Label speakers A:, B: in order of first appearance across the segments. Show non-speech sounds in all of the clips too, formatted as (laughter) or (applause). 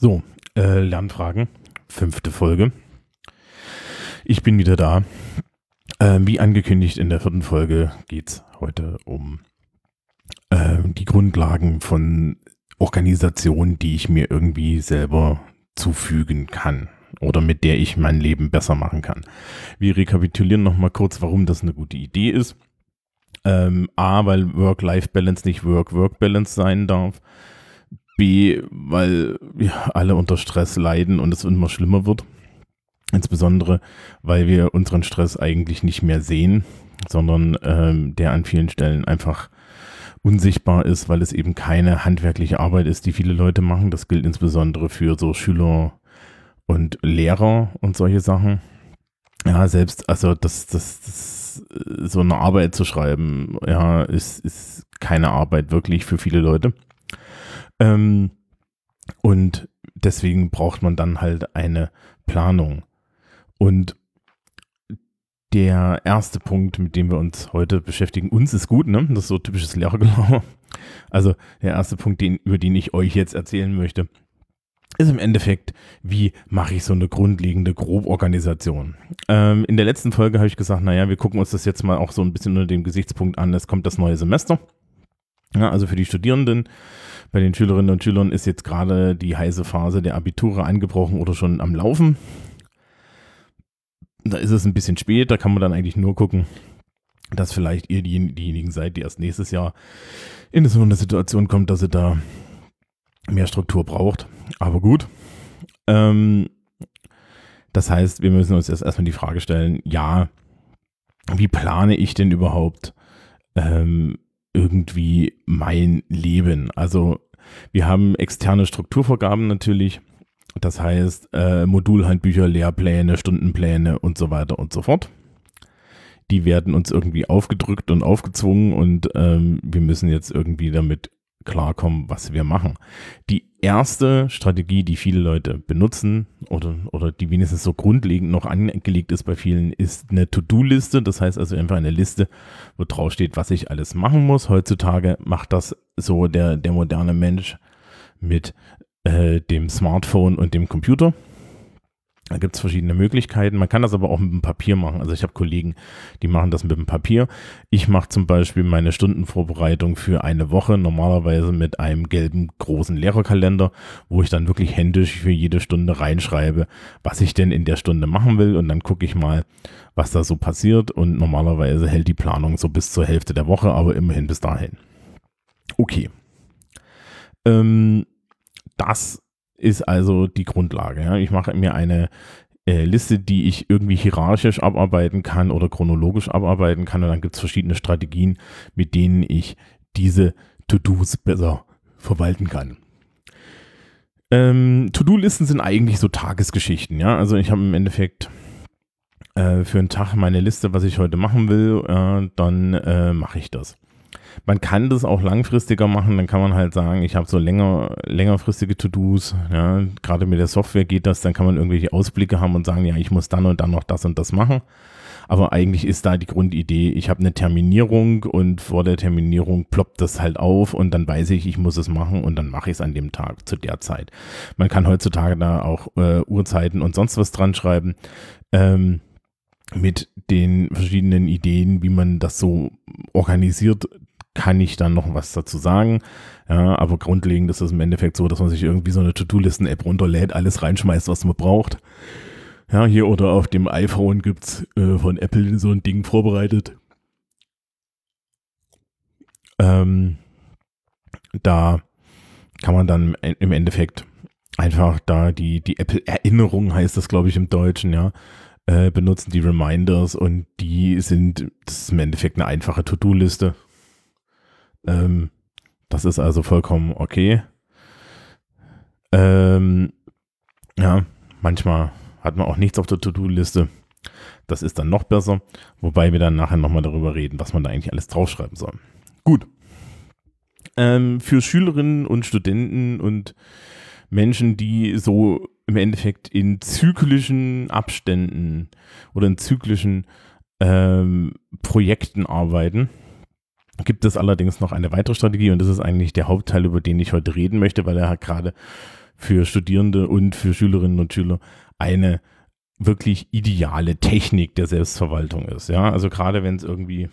A: So, äh, Lernfragen, fünfte Folge. Ich bin wieder da. Äh, wie angekündigt in der vierten Folge geht es heute um äh, die Grundlagen von Organisationen, die ich mir irgendwie selber zufügen kann oder mit der ich mein Leben besser machen kann. Wir rekapitulieren nochmal kurz, warum das eine gute Idee ist. Ähm, A, weil Work-Life-Balance nicht Work-Work-Balance sein darf. B, weil ja, alle unter Stress leiden und es immer schlimmer wird. Insbesondere, weil wir unseren Stress eigentlich nicht mehr sehen, sondern ähm, der an vielen Stellen einfach unsichtbar ist, weil es eben keine handwerkliche Arbeit ist, die viele Leute machen. Das gilt insbesondere für so Schüler und Lehrer und solche Sachen. Ja, selbst, also das, das, das so eine Arbeit zu schreiben, ja, ist, ist keine Arbeit wirklich für viele Leute. Ähm, und deswegen braucht man dann halt eine Planung. Und der erste Punkt, mit dem wir uns heute beschäftigen, uns ist gut, ne? Das ist so typisches Lehrergelaber. Also der erste Punkt, den, über den ich euch jetzt erzählen möchte, ist im Endeffekt, wie mache ich so eine grundlegende Groborganisation. Ähm, in der letzten Folge habe ich gesagt, naja, wir gucken uns das jetzt mal auch so ein bisschen unter dem Gesichtspunkt an, es kommt das neue Semester. Ja, also für die Studierenden, bei den Schülerinnen und Schülern ist jetzt gerade die heiße Phase der Abiture angebrochen oder schon am Laufen. Da ist es ein bisschen spät, da kann man dann eigentlich nur gucken, dass vielleicht ihr die, diejenigen seid, die erst nächstes Jahr in so eine Situation kommt, dass ihr da mehr Struktur braucht. Aber gut. Ähm, das heißt, wir müssen uns jetzt erstmal die Frage stellen, ja, wie plane ich denn überhaupt ähm, irgendwie mein Leben? Also wir haben externe Strukturvorgaben natürlich. Das heißt, äh, Modulhandbücher, Lehrpläne, Stundenpläne und so weiter und so fort. Die werden uns irgendwie aufgedrückt und aufgezwungen und ähm, wir müssen jetzt irgendwie damit klarkommen, was wir machen. Die erste Strategie, die viele Leute benutzen oder, oder die wenigstens so grundlegend noch angelegt ist bei vielen, ist eine To-Do-Liste. Das heißt also einfach eine Liste, wo drauf steht, was ich alles machen muss. Heutzutage macht das so der, der moderne Mensch mit äh, dem Smartphone und dem Computer. Da gibt es verschiedene Möglichkeiten. Man kann das aber auch mit dem Papier machen. Also ich habe Kollegen, die machen das mit dem Papier. Ich mache zum Beispiel meine Stundenvorbereitung für eine Woche normalerweise mit einem gelben großen Lehrerkalender, wo ich dann wirklich händisch für jede Stunde reinschreibe, was ich denn in der Stunde machen will. Und dann gucke ich mal, was da so passiert. Und normalerweise hält die Planung so bis zur Hälfte der Woche, aber immerhin bis dahin. Okay. Ähm, das ist also die Grundlage. Ja. Ich mache mir eine äh, Liste, die ich irgendwie hierarchisch abarbeiten kann oder chronologisch abarbeiten kann. Und dann gibt es verschiedene Strategien, mit denen ich diese To-Dos besser verwalten kann. Ähm, To-Do-Listen sind eigentlich so Tagesgeschichten, ja. Also ich habe im Endeffekt äh, für einen Tag meine Liste, was ich heute machen will, äh, dann äh, mache ich das. Man kann das auch langfristiger machen, dann kann man halt sagen, ich habe so länger, längerfristige To-Dos, ja, gerade mit der Software geht das, dann kann man irgendwelche Ausblicke haben und sagen, ja, ich muss dann und dann noch das und das machen. Aber eigentlich ist da die Grundidee, ich habe eine Terminierung und vor der Terminierung ploppt das halt auf und dann weiß ich, ich muss es machen und dann mache ich es an dem Tag zu der Zeit. Man kann heutzutage da auch äh, Uhrzeiten und sonst was dran schreiben. Ähm, mit den verschiedenen Ideen, wie man das so organisiert, kann ich dann noch was dazu sagen. Ja, aber grundlegend ist es im Endeffekt so, dass man sich irgendwie so eine To-Do-Listen-App runterlädt, alles reinschmeißt, was man braucht. Ja, hier oder auf dem iPhone gibt es äh, von Apple so ein Ding vorbereitet. Ähm, da kann man dann im Endeffekt einfach da die, die Apple-Erinnerung heißt das, glaube ich, im Deutschen, ja, äh, benutzen, die Reminders und die sind, das ist im Endeffekt eine einfache To-Do-Liste. Ähm, das ist also vollkommen okay. Ähm, ja, manchmal hat man auch nichts auf der To-Do-Liste. Das ist dann noch besser, wobei wir dann nachher nochmal darüber reden, was man da eigentlich alles draufschreiben soll. Gut. Ähm, für Schülerinnen und Studenten und Menschen, die so im Endeffekt in zyklischen Abständen oder in zyklischen ähm, Projekten arbeiten, gibt es allerdings noch eine weitere Strategie und das ist eigentlich der Hauptteil, über den ich heute reden möchte, weil er halt gerade für Studierende und für Schülerinnen und Schüler eine wirklich ideale Technik der Selbstverwaltung ist. Ja, also gerade wenn es irgendwie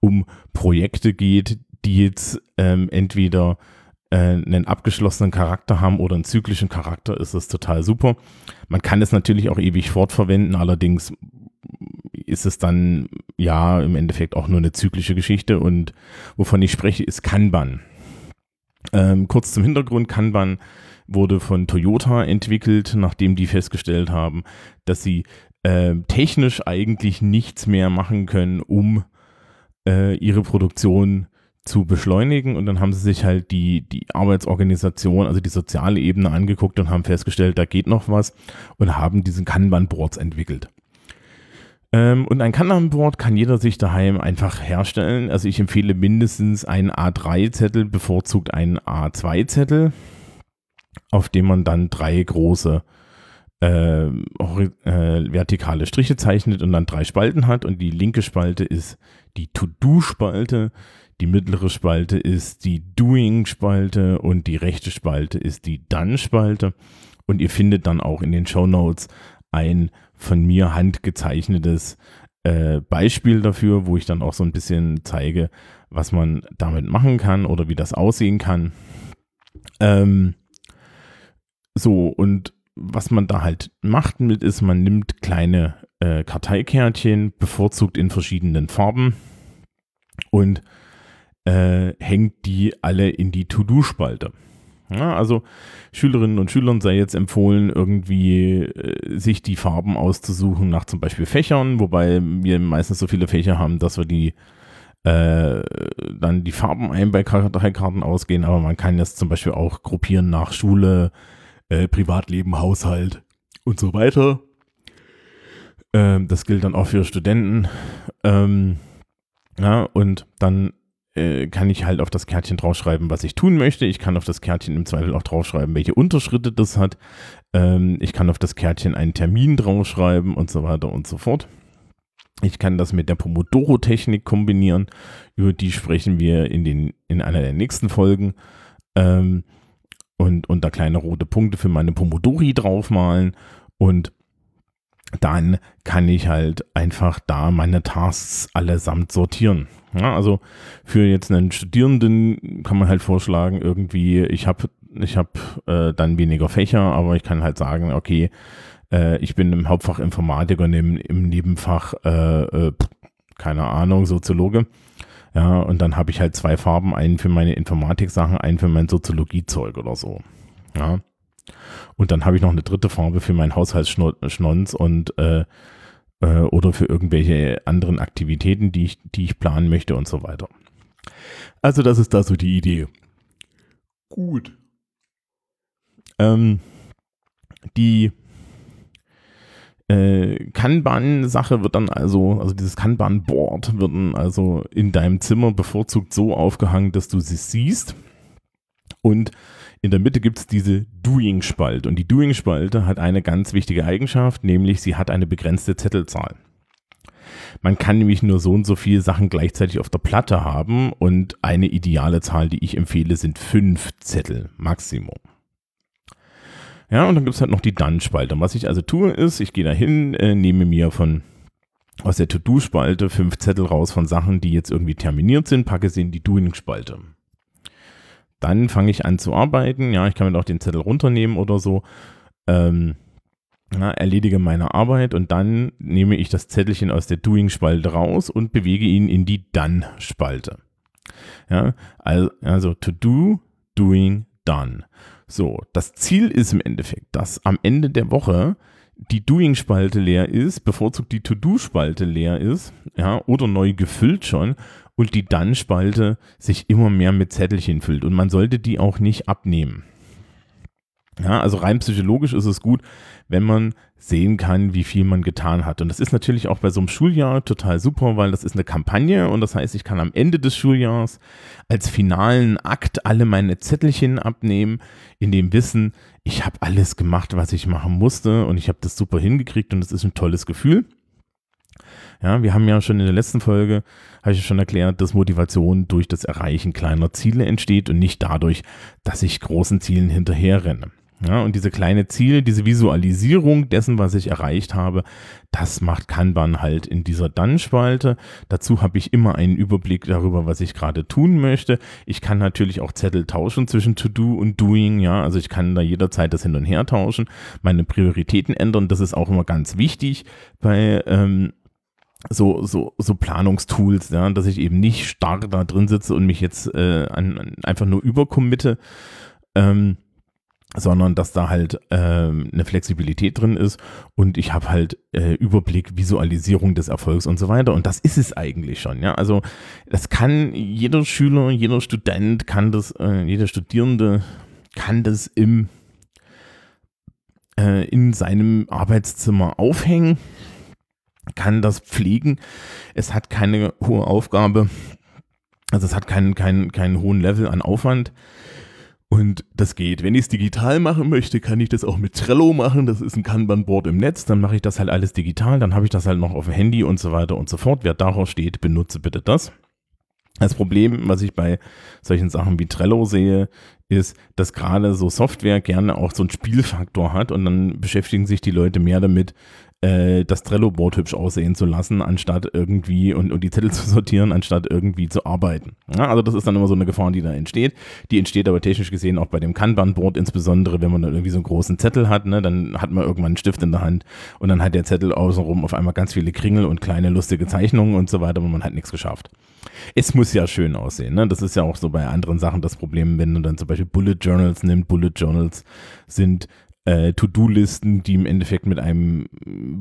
A: um Projekte geht, die jetzt ähm, entweder äh, einen abgeschlossenen Charakter haben oder einen zyklischen Charakter, ist das total super. Man kann es natürlich auch ewig fortverwenden, allerdings ist es dann ja im Endeffekt auch nur eine zyklische Geschichte und wovon ich spreche, ist Kanban. Ähm, kurz zum Hintergrund, Kanban wurde von Toyota entwickelt, nachdem die festgestellt haben, dass sie äh, technisch eigentlich nichts mehr machen können, um äh, ihre Produktion zu beschleunigen. Und dann haben sie sich halt die, die Arbeitsorganisation, also die soziale Ebene angeguckt und haben festgestellt, da geht noch was und haben diesen Kanban-Boards entwickelt. Ähm, und ein Kanban-Board kann jeder sich daheim einfach herstellen. Also ich empfehle mindestens einen A3-Zettel, bevorzugt einen A2-Zettel, auf dem man dann drei große äh, äh, vertikale Striche zeichnet und dann drei Spalten hat. Und die linke Spalte ist die To-Do-Spalte, die mittlere Spalte ist die Doing-Spalte und die rechte Spalte ist die Done-Spalte. Und ihr findet dann auch in den Show Notes ein von mir handgezeichnetes äh, Beispiel dafür, wo ich dann auch so ein bisschen zeige, was man damit machen kann oder wie das aussehen kann. Ähm, so, und was man da halt macht mit ist, man nimmt kleine äh, Karteikärtchen, bevorzugt in verschiedenen Farben und äh, hängt die alle in die To-Do-Spalte. Ja, also Schülerinnen und Schülern sei jetzt empfohlen, irgendwie äh, sich die Farben auszusuchen nach zum Beispiel Fächern, wobei wir meistens so viele Fächer haben, dass wir die äh, dann die Farben ein bei Karten ausgehen, aber man kann das zum Beispiel auch gruppieren nach Schule, äh, Privatleben, Haushalt und so weiter. Ähm, das gilt dann auch für Studenten. Ähm, ja, und dann äh, kann ich halt auf das Kärtchen draufschreiben, was ich tun möchte. Ich kann auf das Kärtchen im Zweifel auch draufschreiben, welche Unterschritte das hat. Ähm, ich kann auf das Kärtchen einen Termin draufschreiben und so weiter und so fort. Ich kann das mit der Pomodoro-Technik kombinieren. Über die sprechen wir in, den, in einer der nächsten Folgen. Ähm, und, und da kleine rote Punkte für meine Pomodori draufmalen. Und dann kann ich halt einfach da meine Tasks allesamt sortieren. Ja, also für jetzt einen Studierenden kann man halt vorschlagen, irgendwie, ich habe ich hab, äh, dann weniger Fächer, aber ich kann halt sagen, okay, äh, ich bin im Hauptfach Informatik und im, im Nebenfach, äh, äh keine Ahnung, Soziologe. Ja, und dann habe ich halt zwei Farben, einen für meine Informatik-Sachen, einen für mein Soziologie-Zeug oder so. Ja. Und dann habe ich noch eine dritte Farbe für meinen Haushaltsschnons und äh, äh, oder für irgendwelche anderen Aktivitäten, die ich, die ich planen möchte und so weiter. Also das ist da so die Idee. Gut. Ähm, die äh, Kanban-Sache wird dann also, also dieses Kanban-Board wird dann also in deinem Zimmer bevorzugt so aufgehangen, dass du sie siehst. Und in der Mitte gibt es diese Doing-Spalte. Und die Doing-Spalte hat eine ganz wichtige Eigenschaft, nämlich sie hat eine begrenzte Zettelzahl. Man kann nämlich nur so und so viele Sachen gleichzeitig auf der Platte haben und eine ideale Zahl, die ich empfehle, sind fünf Zettel Maximum. Ja, und dann gibt es halt noch die Done-Spalte. Was ich also tue, ist, ich gehe da hin, äh, nehme mir von aus der To-Do-Spalte fünf Zettel raus von Sachen, die jetzt irgendwie terminiert sind, packe sie in die Doing-Spalte. Dann fange ich an zu arbeiten. Ja, ich kann mir auch den Zettel runternehmen oder so. Ähm, na, erledige meine Arbeit und dann nehme ich das Zettelchen aus der Doing-Spalte raus und bewege ihn in die Done-Spalte. Ja, also, also to do, doing, done. So, das Ziel ist im Endeffekt, dass am Ende der Woche die Doing-Spalte leer ist, bevorzugt die To-Do-Spalte leer ist, ja, oder neu gefüllt schon und die Dann-Spalte sich immer mehr mit Zettelchen füllt und man sollte die auch nicht abnehmen. Ja, also rein psychologisch ist es gut, wenn man sehen kann, wie viel man getan hat. Und das ist natürlich auch bei so einem Schuljahr total super, weil das ist eine Kampagne und das heißt, ich kann am Ende des Schuljahres als finalen Akt alle meine Zettelchen abnehmen, in dem Wissen, ich habe alles gemacht, was ich machen musste und ich habe das super hingekriegt und das ist ein tolles Gefühl. Ja, wir haben ja schon in der letzten Folge, habe ich schon erklärt, dass Motivation durch das Erreichen kleiner Ziele entsteht und nicht dadurch, dass ich großen Zielen hinterherrenne. Ja, und diese kleine Ziele, diese Visualisierung dessen, was ich erreicht habe, das macht Kanban halt in dieser Dann-Spalte. Dazu habe ich immer einen Überblick darüber, was ich gerade tun möchte. Ich kann natürlich auch Zettel tauschen zwischen To-Do und Doing. Ja, also ich kann da jederzeit das hin und her tauschen, meine Prioritäten ändern. Das ist auch immer ganz wichtig bei ähm, so, so, so Planungstools, ja, dass ich eben nicht starr da drin sitze und mich jetzt äh, an, an einfach nur übercommitte. Ähm, sondern dass da halt ähm, eine Flexibilität drin ist und ich habe halt äh, Überblick, Visualisierung des Erfolgs und so weiter und das ist es eigentlich schon, ja, also das kann jeder Schüler, jeder Student kann das, äh, jeder Studierende kann das im äh, in seinem Arbeitszimmer aufhängen, kann das pflegen, es hat keine hohe Aufgabe, also es hat keinen, keinen, keinen hohen Level an Aufwand, und das geht. Wenn ich es digital machen möchte, kann ich das auch mit Trello machen. Das ist ein Kanban-Board im Netz. Dann mache ich das halt alles digital. Dann habe ich das halt noch auf dem Handy und so weiter und so fort. Wer darauf steht, benutze bitte das. Das Problem, was ich bei solchen Sachen wie Trello sehe, ist, dass gerade so Software gerne auch so einen Spielfaktor hat und dann beschäftigen sich die Leute mehr damit, äh, das Trello-Board hübsch aussehen zu lassen, anstatt irgendwie und, und die Zettel (laughs) zu sortieren, anstatt irgendwie zu arbeiten. Ja, also das ist dann immer so eine Gefahr, die da entsteht. Die entsteht aber technisch gesehen auch bei dem Kanban-Board, insbesondere wenn man dann irgendwie so einen großen Zettel hat, ne, dann hat man irgendwann einen Stift in der Hand und dann hat der Zettel außenrum auf einmal ganz viele Kringel und kleine lustige Zeichnungen und so weiter, aber man hat nichts geschafft. Es muss ja schön aussehen, ne? Das ist ja auch so bei anderen Sachen das Problem, wenn du dann zum Beispiel Bullet Journals nimmst. Bullet Journals sind äh, To-Do-Listen, die im Endeffekt mit einem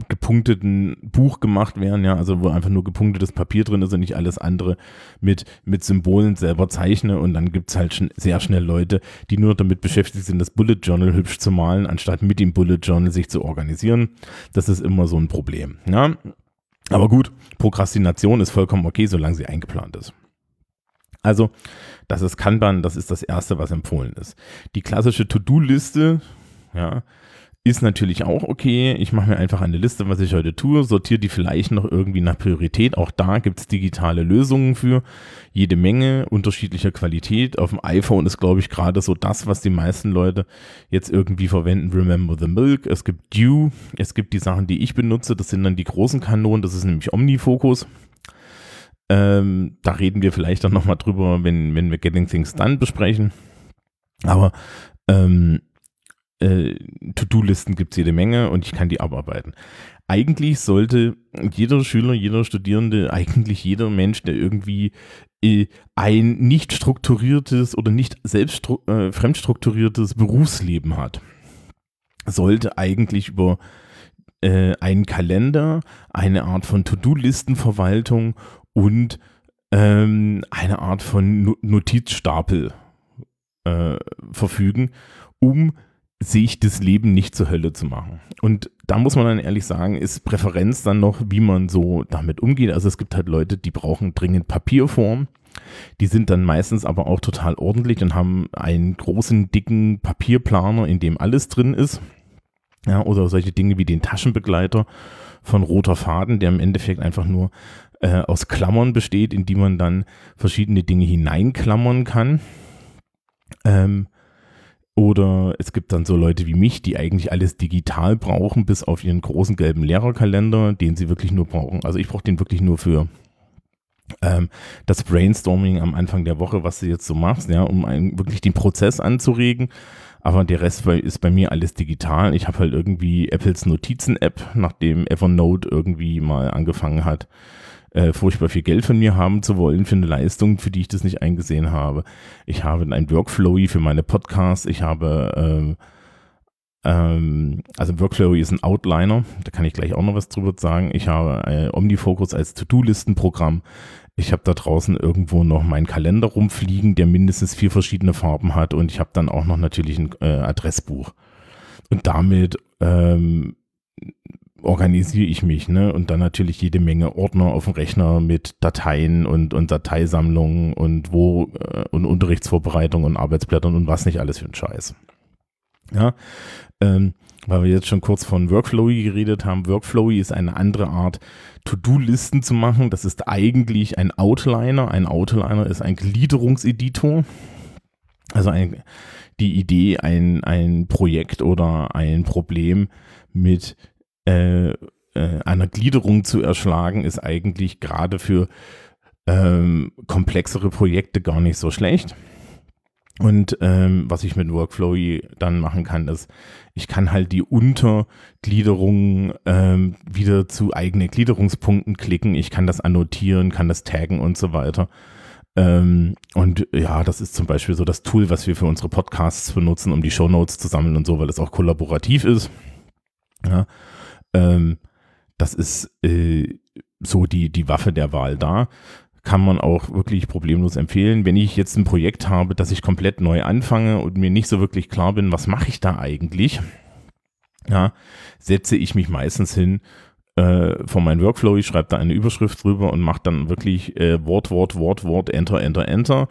A: gepunkteten Buch gemacht werden, ja, also wo einfach nur gepunktetes Papier drin ist und nicht alles andere mit, mit Symbolen selber zeichne und dann gibt's halt schon sehr schnell Leute, die nur damit beschäftigt sind, das Bullet Journal hübsch zu malen, anstatt mit dem Bullet Journal sich zu organisieren. Das ist immer so ein Problem, ja. Aber gut, Prokrastination ist vollkommen okay, solange sie eingeplant ist. Also, das ist Kanban, das ist das Erste, was empfohlen ist. Die klassische To-Do-Liste, ja, ist natürlich auch okay. Ich mache mir einfach eine Liste, was ich heute tue, sortiere die vielleicht noch irgendwie nach Priorität. Auch da gibt es digitale Lösungen für jede Menge unterschiedlicher Qualität. Auf dem iPhone ist, glaube ich, gerade so das, was die meisten Leute jetzt irgendwie verwenden. Remember the Milk. Es gibt Dew. Es gibt die Sachen, die ich benutze. Das sind dann die großen Kanonen. Das ist nämlich Omnifocus. Ähm, da reden wir vielleicht dann nochmal drüber, wenn, wenn wir Getting Things Done besprechen. Aber ähm, äh, To-Do-Listen gibt es jede Menge und ich kann die abarbeiten. Eigentlich sollte jeder Schüler, jeder Studierende, eigentlich jeder Mensch, der irgendwie äh, ein nicht strukturiertes oder nicht selbst äh, fremdstrukturiertes Berufsleben hat, sollte eigentlich über äh, einen Kalender, eine Art von To-Do-Listenverwaltung und ähm, eine Art von Notizstapel äh, verfügen, um sich das Leben nicht zur Hölle zu machen. Und da muss man dann ehrlich sagen, ist Präferenz dann noch, wie man so damit umgeht. Also es gibt halt Leute, die brauchen dringend Papierform. Die sind dann meistens aber auch total ordentlich und haben einen großen, dicken Papierplaner, in dem alles drin ist. Ja, oder solche Dinge wie den Taschenbegleiter von roter Faden, der im Endeffekt einfach nur äh, aus Klammern besteht, in die man dann verschiedene Dinge hineinklammern kann. Ähm, oder es gibt dann so Leute wie mich, die eigentlich alles digital brauchen, bis auf ihren großen gelben Lehrerkalender, den sie wirklich nur brauchen. Also ich brauche den wirklich nur für ähm, das Brainstorming am Anfang der Woche, was du jetzt so machst, ja, um einen, wirklich den Prozess anzuregen. Aber der Rest ist bei mir alles digital. Ich habe halt irgendwie Apples Notizen-App, nachdem Evernote irgendwie mal angefangen hat, äh, furchtbar viel Geld von mir haben zu wollen für eine Leistung, für die ich das nicht eingesehen habe. Ich habe ein Workflowy für meine Podcasts. Ich habe, ähm, ähm, also Workflowy ist ein Outliner. Da kann ich gleich auch noch was drüber sagen. Ich habe äh, Omnifocus als To-Do-Listenprogramm. Ich habe da draußen irgendwo noch meinen Kalender rumfliegen, der mindestens vier verschiedene Farben hat. Und ich habe dann auch noch natürlich ein äh, Adressbuch. Und damit ähm, organisiere ich mich, ne? Und dann natürlich jede Menge Ordner auf dem Rechner mit Dateien und, und Dateisammlungen und wo äh, und Unterrichtsvorbereitung und Arbeitsblättern und was nicht alles für ein Scheiß. Ja, ähm, weil wir jetzt schon kurz von Workflowy geredet haben. Workflowy ist eine andere Art, To-Do-Listen zu machen. Das ist eigentlich ein Outliner. Ein Outliner ist ein Gliederungseditor. Also ein, die Idee, ein, ein Projekt oder ein Problem mit äh, äh, einer Gliederung zu erschlagen, ist eigentlich gerade für ähm, komplexere Projekte gar nicht so schlecht. Und ähm, was ich mit Workflow dann machen kann, ist, ich kann halt die Untergliederung ähm, wieder zu eigenen Gliederungspunkten klicken. Ich kann das annotieren, kann das taggen und so weiter. Ähm, und ja, das ist zum Beispiel so das Tool, was wir für unsere Podcasts benutzen, um die Shownotes zu sammeln und so, weil es auch kollaborativ ist. Ja, ähm, das ist äh, so die, die Waffe der Wahl da kann man auch wirklich problemlos empfehlen. Wenn ich jetzt ein Projekt habe, das ich komplett neu anfange und mir nicht so wirklich klar bin, was mache ich da eigentlich, ja, setze ich mich meistens hin äh, von meinem Workflow, ich schreibe da eine Überschrift drüber und mache dann wirklich äh, Wort, Wort, Wort, Wort, Enter, Enter, Enter.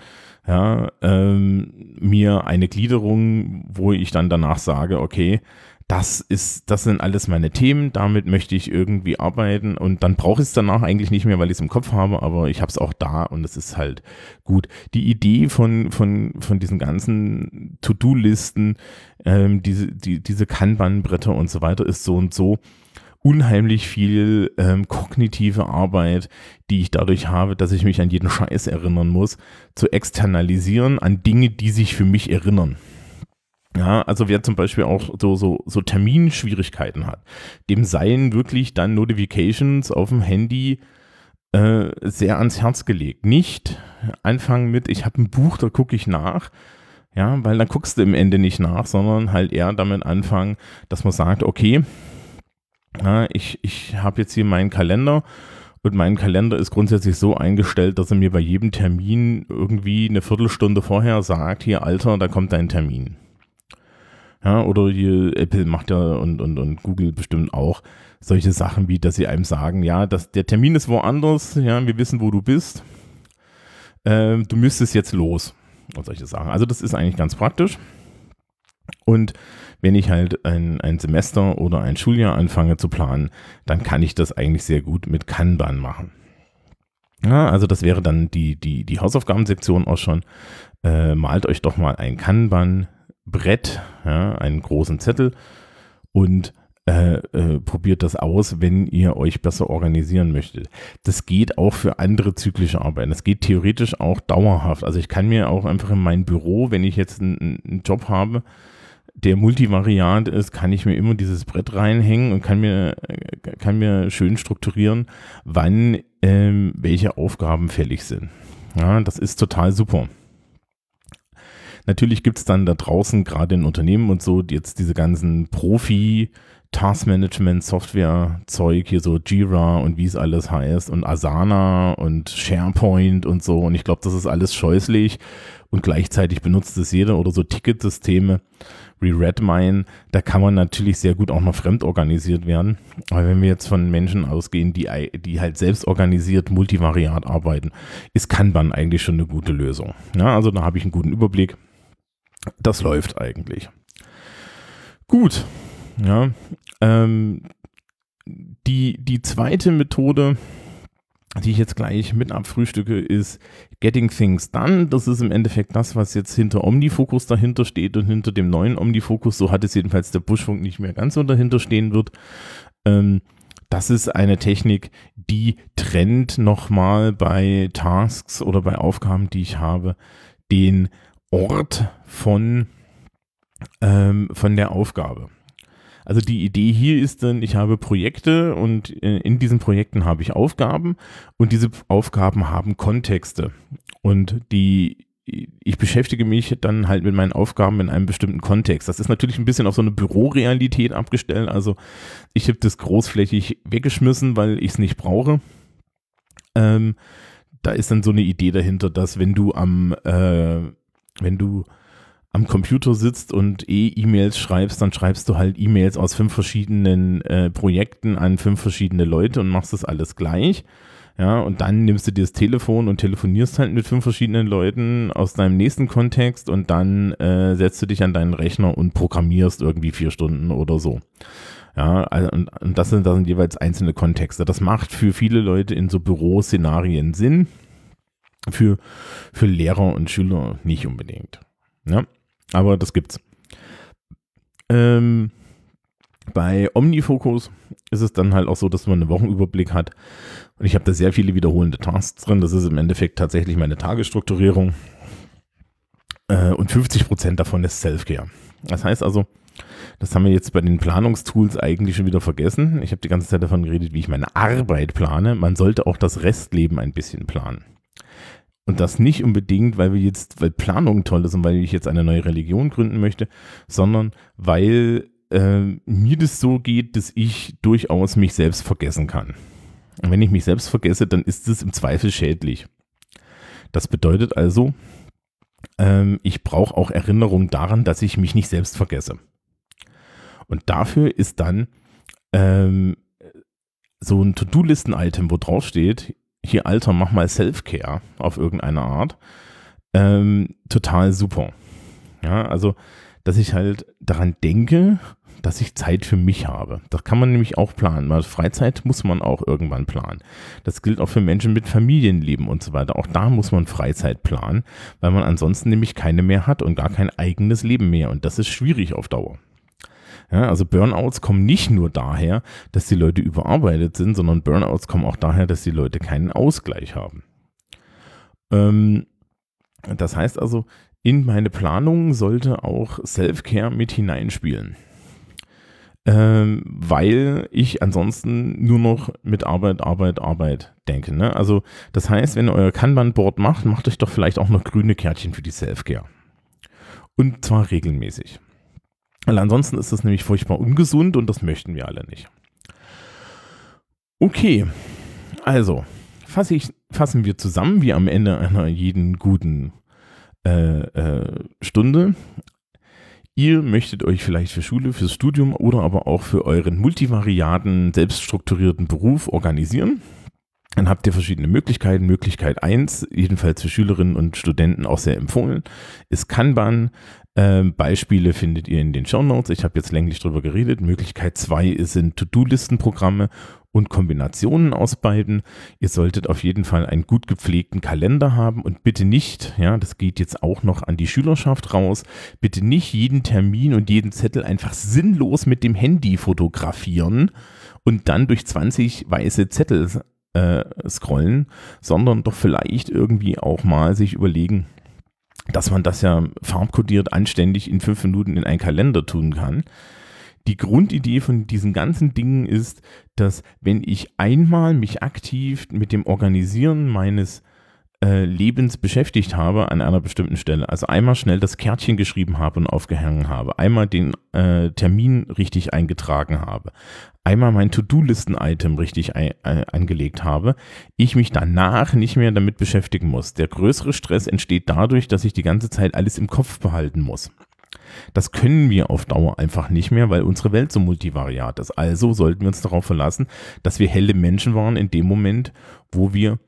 A: Ja, ähm, mir eine Gliederung, wo ich dann danach sage, okay, das ist, das sind alles meine Themen, damit möchte ich irgendwie arbeiten und dann brauche ich es danach eigentlich nicht mehr, weil ich es im Kopf habe, aber ich habe es auch da und es ist halt gut. Die Idee von, von, von diesen ganzen To-Do-Listen, ähm, diese, die, diese Kanban-Bretter und so weiter ist so und so unheimlich viel ähm, kognitive Arbeit, die ich dadurch habe, dass ich mich an jeden Scheiß erinnern muss, zu externalisieren an Dinge, die sich für mich erinnern. Ja, also wer zum Beispiel auch so, so, so Terminschwierigkeiten hat, dem seien wirklich dann Notifications auf dem Handy äh, sehr ans Herz gelegt. Nicht anfangen mit, ich habe ein Buch, da gucke ich nach. Ja, weil dann guckst du im Ende nicht nach, sondern halt eher damit anfangen, dass man sagt, okay, ja, ich, ich habe jetzt hier meinen Kalender und mein Kalender ist grundsätzlich so eingestellt, dass er mir bei jedem Termin irgendwie eine Viertelstunde vorher sagt, hier Alter, da kommt dein Termin. Ja, oder hier Apple macht ja und, und, und Google bestimmt auch solche Sachen wie, dass sie einem sagen, ja, das, der Termin ist woanders, ja, wir wissen, wo du bist. Ähm, du müsstest jetzt los und solche Sachen. Also das ist eigentlich ganz praktisch. Und wenn ich halt ein, ein Semester oder ein Schuljahr anfange zu planen, dann kann ich das eigentlich sehr gut mit Kanban machen. Ja, also das wäre dann die, die, die Hausaufgabensektion auch schon. Äh, malt euch doch mal ein Kanban Brett, ja, einen großen Zettel und äh, äh, probiert das aus, wenn ihr euch besser organisieren möchtet. Das geht auch für andere zyklische Arbeiten. Das geht theoretisch auch dauerhaft. Also ich kann mir auch einfach in mein Büro, wenn ich jetzt einen, Job habe, der multivariant ist, kann ich mir immer dieses Brett reinhängen und kann mir, kann mir schön strukturieren, wann ähm, welche Aufgaben fällig sind. Ja, das ist total super. Natürlich gibt es dann da draußen, gerade in Unternehmen und so, jetzt diese ganzen Profi- Taskmanagement, Software-Zeug, hier so Jira und wie es alles heißt und Asana und SharePoint und so. Und ich glaube, das ist alles scheußlich und gleichzeitig benutzt es jeder oder so Ticketsysteme wie Redmine. Da kann man natürlich sehr gut auch noch fremd organisiert werden. Aber wenn wir jetzt von Menschen ausgehen, die, die halt selbst organisiert multivariat arbeiten, ist Kanban eigentlich schon eine gute Lösung. Ja, also da habe ich einen guten Überblick das läuft eigentlich. Gut. Ja. Ähm, die, die zweite Methode, die ich jetzt gleich mit abfrühstücke, ist Getting Things Done. Das ist im Endeffekt das, was jetzt hinter OmniFocus dahinter steht und hinter dem neuen OmniFocus, so hat es jedenfalls der Buschfunk nicht mehr ganz so dahinter stehen wird. Ähm, das ist eine Technik, die trennt nochmal bei Tasks oder bei Aufgaben, die ich habe, den Ort von, ähm, von der Aufgabe. Also die Idee hier ist dann, ich habe Projekte und äh, in diesen Projekten habe ich Aufgaben und diese Aufgaben haben Kontexte. Und die, ich beschäftige mich dann halt mit meinen Aufgaben in einem bestimmten Kontext. Das ist natürlich ein bisschen auf so eine Bürorealität abgestellt. Also ich habe das großflächig weggeschmissen, weil ich es nicht brauche. Ähm, da ist dann so eine Idee dahinter, dass wenn du am äh, wenn du am Computer sitzt und eh E-Mails schreibst, dann schreibst du halt E-Mails aus fünf verschiedenen äh, Projekten an fünf verschiedene Leute und machst das alles gleich. Ja, und dann nimmst du dir das Telefon und telefonierst halt mit fünf verschiedenen Leuten aus deinem nächsten Kontext und dann äh, setzt du dich an deinen Rechner und programmierst irgendwie vier Stunden oder so. Ja, also, und, und das sind dann jeweils einzelne Kontexte. Das macht für viele Leute in so Büroszenarien Sinn für, für Lehrer und Schüler nicht unbedingt. Ja, aber das gibt's. Ähm, bei Omnifocus ist es dann halt auch so, dass man einen Wochenüberblick hat. Und ich habe da sehr viele wiederholende Tasks drin. Das ist im Endeffekt tatsächlich meine Tagesstrukturierung. Äh, und 50 Prozent davon ist Self-Care. Das heißt also, das haben wir jetzt bei den Planungstools eigentlich schon wieder vergessen. Ich habe die ganze Zeit davon geredet, wie ich meine Arbeit plane. Man sollte auch das Restleben ein bisschen planen. Und das nicht unbedingt, weil wir jetzt, weil Planung toll ist und weil ich jetzt eine neue Religion gründen möchte, sondern weil äh, mir das so geht, dass ich durchaus mich selbst vergessen kann. Und wenn ich mich selbst vergesse, dann ist es im Zweifel schädlich. Das bedeutet also, ähm, ich brauche auch Erinnerung daran, dass ich mich nicht selbst vergesse. Und dafür ist dann ähm, so ein To-Do-Listen-Item, wo drauf steht, hier Alter, mach mal Self-Care auf irgendeine Art, ähm, total super. Ja, also, dass ich halt daran denke, dass ich Zeit für mich habe. Das kann man nämlich auch planen, weil Freizeit muss man auch irgendwann planen. Das gilt auch für Menschen mit Familienleben und so weiter. Auch da muss man Freizeit planen, weil man ansonsten nämlich keine mehr hat und gar kein eigenes Leben mehr. Und das ist schwierig auf Dauer. Ja, also Burnouts kommen nicht nur daher, dass die Leute überarbeitet sind, sondern Burnouts kommen auch daher, dass die Leute keinen Ausgleich haben. Ähm, das heißt also, in meine Planung sollte auch Self-Care mit hineinspielen. Ähm, weil ich ansonsten nur noch mit Arbeit, Arbeit, Arbeit denke. Ne? Also das heißt, wenn ihr euer Kanban-Board macht, macht euch doch vielleicht auch noch grüne Kärtchen für die Self-Care. Und zwar regelmäßig. Weil ansonsten ist das nämlich furchtbar ungesund und das möchten wir alle nicht. Okay, also fasse ich, fassen wir zusammen, wie am Ende einer jeden guten äh, äh, Stunde. Ihr möchtet euch vielleicht für Schule, fürs Studium oder aber auch für euren multivariaten, selbststrukturierten Beruf organisieren. Dann habt ihr verschiedene Möglichkeiten. Möglichkeit 1, jedenfalls für Schülerinnen und Studenten auch sehr empfohlen, ist Kanban. Ähm, Beispiele findet ihr in den Show Notes. Ich habe jetzt länglich drüber geredet. Möglichkeit 2 sind To-Do-Listenprogramme und Kombinationen aus beiden. Ihr solltet auf jeden Fall einen gut gepflegten Kalender haben und bitte nicht, ja, das geht jetzt auch noch an die Schülerschaft raus, bitte nicht jeden Termin und jeden Zettel einfach sinnlos mit dem Handy fotografieren und dann durch 20 weiße Zettel äh, scrollen, sondern doch vielleicht irgendwie auch mal sich überlegen, dass man das ja farbkodiert anständig in fünf Minuten in einen Kalender tun kann. Die Grundidee von diesen ganzen Dingen ist, dass wenn ich einmal mich aktiv mit dem Organisieren meines äh, Lebens beschäftigt habe an einer bestimmten Stelle, also einmal schnell das Kärtchen geschrieben habe und aufgehängt habe, einmal den äh, Termin richtig eingetragen habe, einmal mein To-Do-Listen-Item richtig ein, äh, angelegt habe, ich mich danach nicht mehr damit beschäftigen muss. Der größere Stress entsteht dadurch, dass ich die ganze Zeit alles im Kopf behalten muss. Das können wir auf Dauer einfach nicht mehr, weil unsere Welt so multivariat ist. Also sollten wir uns darauf verlassen, dass wir helle Menschen waren in dem Moment, wo wir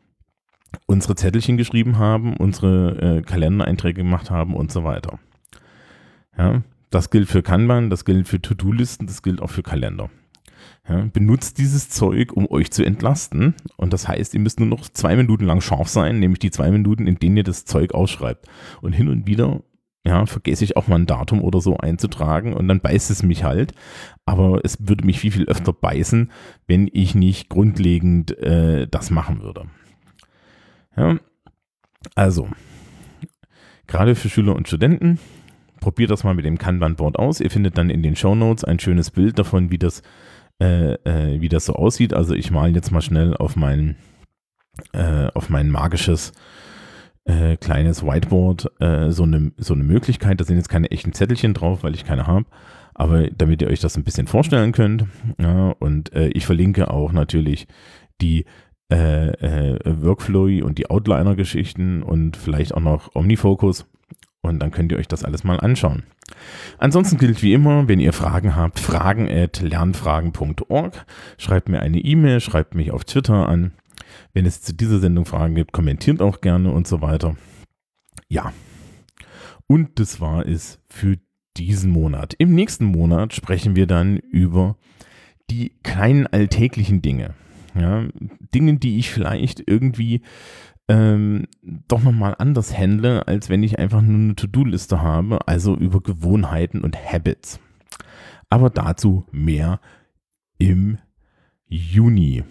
A: unsere Zettelchen geschrieben haben, unsere äh, Kalendereinträge gemacht haben und so weiter. Ja, das gilt für Kanban, das gilt für To-Do-Listen, das gilt auch für Kalender. Ja, benutzt dieses Zeug, um euch zu entlasten. Und das heißt, ihr müsst nur noch zwei Minuten lang scharf sein, nämlich die zwei Minuten, in denen ihr das Zeug ausschreibt. Und hin und wieder, ja, vergesse ich auch mal ein Datum oder so einzutragen und dann beißt es mich halt. Aber es würde mich viel, viel öfter beißen, wenn ich nicht grundlegend äh, das machen würde. Ja, also, gerade für Schüler und Studenten, probiert das mal mit dem Kanban-Board aus. Ihr findet dann in den Show Notes ein schönes Bild davon, wie das, äh, äh, wie das so aussieht. Also ich male jetzt mal schnell auf mein, äh, auf mein magisches äh, kleines Whiteboard äh, so, eine, so eine Möglichkeit. Da sind jetzt keine echten Zettelchen drauf, weil ich keine habe. Aber damit ihr euch das ein bisschen vorstellen könnt. Ja, und äh, ich verlinke auch natürlich die äh, äh, Workflow und die Outliner-Geschichten und vielleicht auch noch Omnifocus. Und dann könnt ihr euch das alles mal anschauen. Ansonsten gilt wie immer, wenn ihr Fragen habt, fragen at lernfragen.org. Schreibt mir eine E-Mail, schreibt mich auf Twitter an. Wenn es zu dieser Sendung Fragen gibt, kommentiert auch gerne und so weiter. Ja. Und das war es für diesen Monat. Im nächsten Monat sprechen wir dann über die kleinen alltäglichen Dinge. Ja, Dingen, die ich vielleicht irgendwie ähm, doch nochmal anders handle, als wenn ich einfach nur eine To-Do-Liste habe, also über Gewohnheiten und Habits. Aber dazu mehr im Juni.